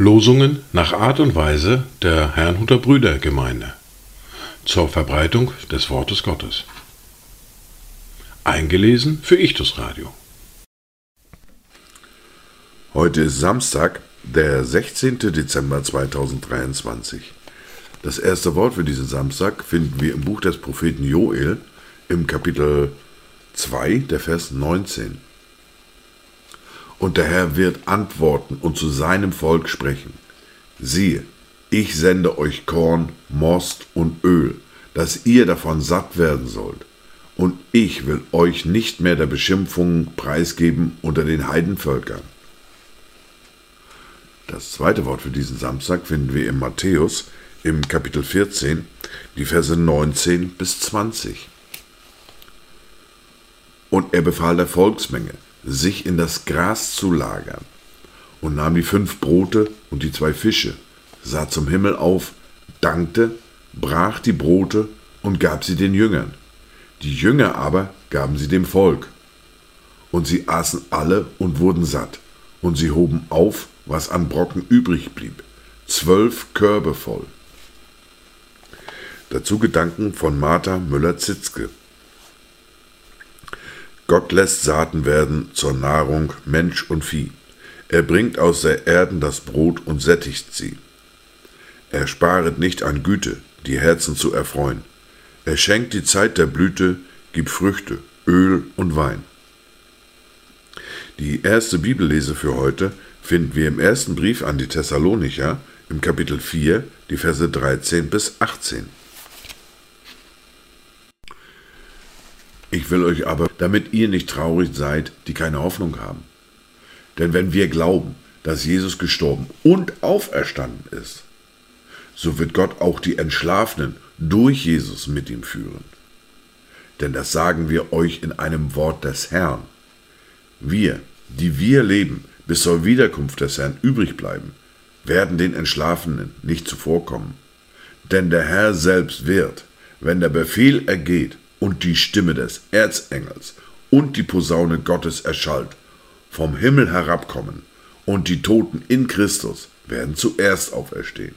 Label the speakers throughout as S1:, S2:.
S1: Losungen nach Art und Weise der Herrnhuter Brüdergemeinde zur Verbreitung des Wortes Gottes. Eingelesen für Ichtus Radio.
S2: Heute ist Samstag, der 16. Dezember 2023. Das erste Wort für diesen Samstag finden wir im Buch des Propheten Joel im Kapitel 2, der Vers 19. Und der Herr wird antworten und zu seinem Volk sprechen. Siehe, ich sende euch Korn, Most und Öl, dass ihr davon satt werden sollt. Und ich will euch nicht mehr der Beschimpfungen preisgeben unter den Heidenvölkern. Das zweite Wort für diesen Samstag finden wir in Matthäus im Kapitel 14, die Verse 19 bis 20. Und er befahl der Volksmenge, sich in das Gras zu lagern, und nahm die fünf Brote und die zwei Fische, sah zum Himmel auf, dankte, brach die Brote und gab sie den Jüngern. Die Jünger aber gaben sie dem Volk. Und sie aßen alle und wurden satt, und sie hoben auf, was an Brocken übrig blieb, zwölf Körbe voll. Dazu Gedanken von Martha Müller-Zitzke. Gott lässt Saaten werden zur Nahrung Mensch und Vieh. Er bringt aus der Erden das Brot und sättigt sie. Er sparet nicht an Güte, die Herzen zu erfreuen. Er schenkt die Zeit der Blüte, gibt Früchte, Öl und Wein. Die erste Bibellese für heute finden wir im ersten Brief an die Thessalonicher im Kapitel 4, die Verse 13 bis 18. Ich will euch aber, damit ihr nicht traurig seid, die keine Hoffnung haben. Denn wenn wir glauben, dass Jesus gestorben und auferstanden ist, so wird Gott auch die Entschlafenen durch Jesus mit ihm führen. Denn das sagen wir euch in einem Wort des Herrn. Wir, die wir leben, bis zur Wiederkunft des Herrn übrig bleiben, werden den Entschlafenen nicht zuvorkommen. Denn der Herr selbst wird, wenn der Befehl ergeht, und die Stimme des Erzengels und die Posaune Gottes erschallt, vom Himmel herabkommen, und die Toten in Christus werden zuerst auferstehen.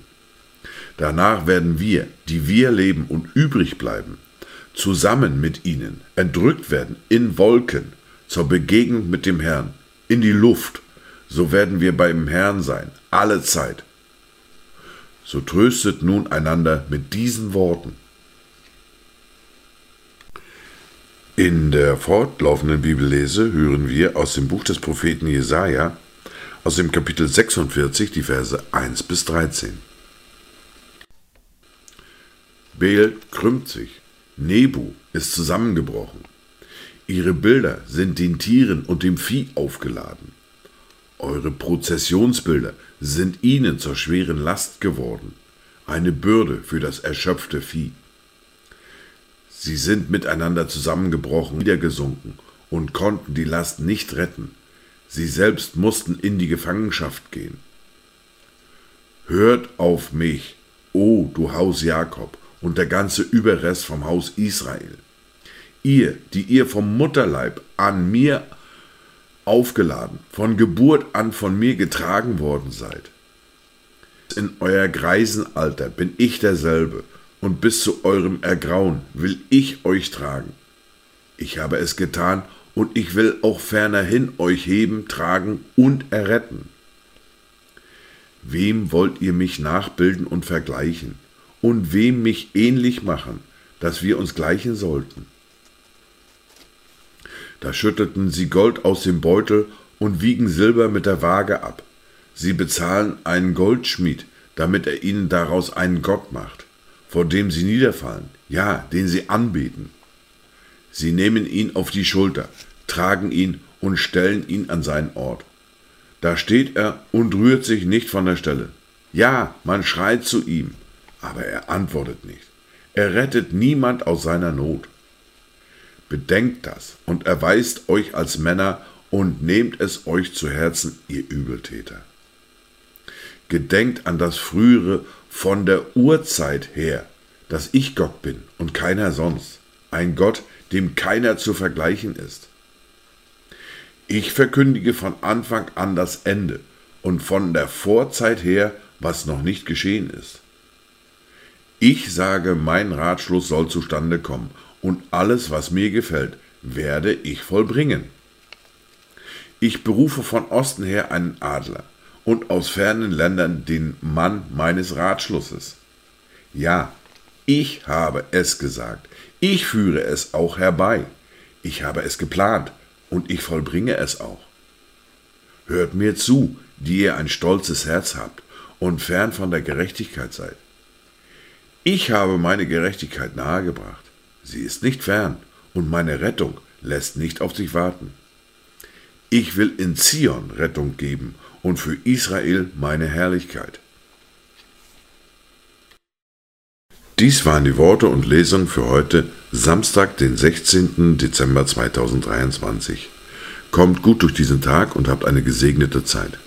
S2: Danach werden wir, die wir leben und übrig bleiben, zusammen mit ihnen entrückt werden in Wolken zur Begegnung mit dem Herrn, in die Luft, so werden wir beim Herrn sein, alle Zeit. So tröstet nun einander mit diesen Worten. In der fortlaufenden Bibellese hören wir aus dem Buch des Propheten Jesaja, aus dem Kapitel 46, die Verse 1 bis 13. Beel krümmt sich, Nebu ist zusammengebrochen. Ihre Bilder sind den Tieren und dem Vieh aufgeladen. Eure Prozessionsbilder sind ihnen zur schweren Last geworden, eine Bürde für das erschöpfte Vieh. Sie sind miteinander zusammengebrochen, niedergesunken und konnten die Last nicht retten. Sie selbst mussten in die Gefangenschaft gehen. Hört auf mich, o du Haus Jakob und der ganze Überrest vom Haus Israel. Ihr, die ihr vom Mutterleib an mir aufgeladen, von Geburt an von mir getragen worden seid. In euer Greisenalter bin ich derselbe, und bis zu eurem Ergrauen will ich euch tragen. Ich habe es getan, und ich will auch fernerhin euch heben, tragen und erretten. Wem wollt ihr mich nachbilden und vergleichen, und wem mich ähnlich machen, dass wir uns gleichen sollten? Da schüttelten sie Gold aus dem Beutel und wiegen Silber mit der Waage ab. Sie bezahlen einen Goldschmied, damit er ihnen daraus einen Gott macht vor dem sie niederfallen, ja, den sie anbeten. Sie nehmen ihn auf die Schulter, tragen ihn und stellen ihn an seinen Ort. Da steht er und rührt sich nicht von der Stelle. Ja, man schreit zu ihm, aber er antwortet nicht. Er rettet niemand aus seiner Not. Bedenkt das und erweist euch als Männer und nehmt es euch zu Herzen, ihr Übeltäter. Gedenkt an das frühere von der Urzeit her, dass ich Gott bin und keiner sonst, ein Gott, dem keiner zu vergleichen ist. Ich verkündige von Anfang an das Ende und von der Vorzeit her, was noch nicht geschehen ist. Ich sage, mein Ratschluss soll zustande kommen und alles, was mir gefällt, werde ich vollbringen. Ich berufe von Osten her einen Adler und aus fernen Ländern den Mann meines Ratschlusses. Ja, ich habe es gesagt, ich führe es auch herbei, ich habe es geplant und ich vollbringe es auch. Hört mir zu, die ihr ein stolzes Herz habt und fern von der Gerechtigkeit seid. Ich habe meine Gerechtigkeit nahegebracht. Sie ist nicht fern und meine Rettung lässt nicht auf sich warten. Ich will in Zion Rettung geben und für Israel meine Herrlichkeit. Dies waren die Worte und Lesungen für heute, Samstag, den 16. Dezember 2023. Kommt gut durch diesen Tag und habt eine gesegnete Zeit.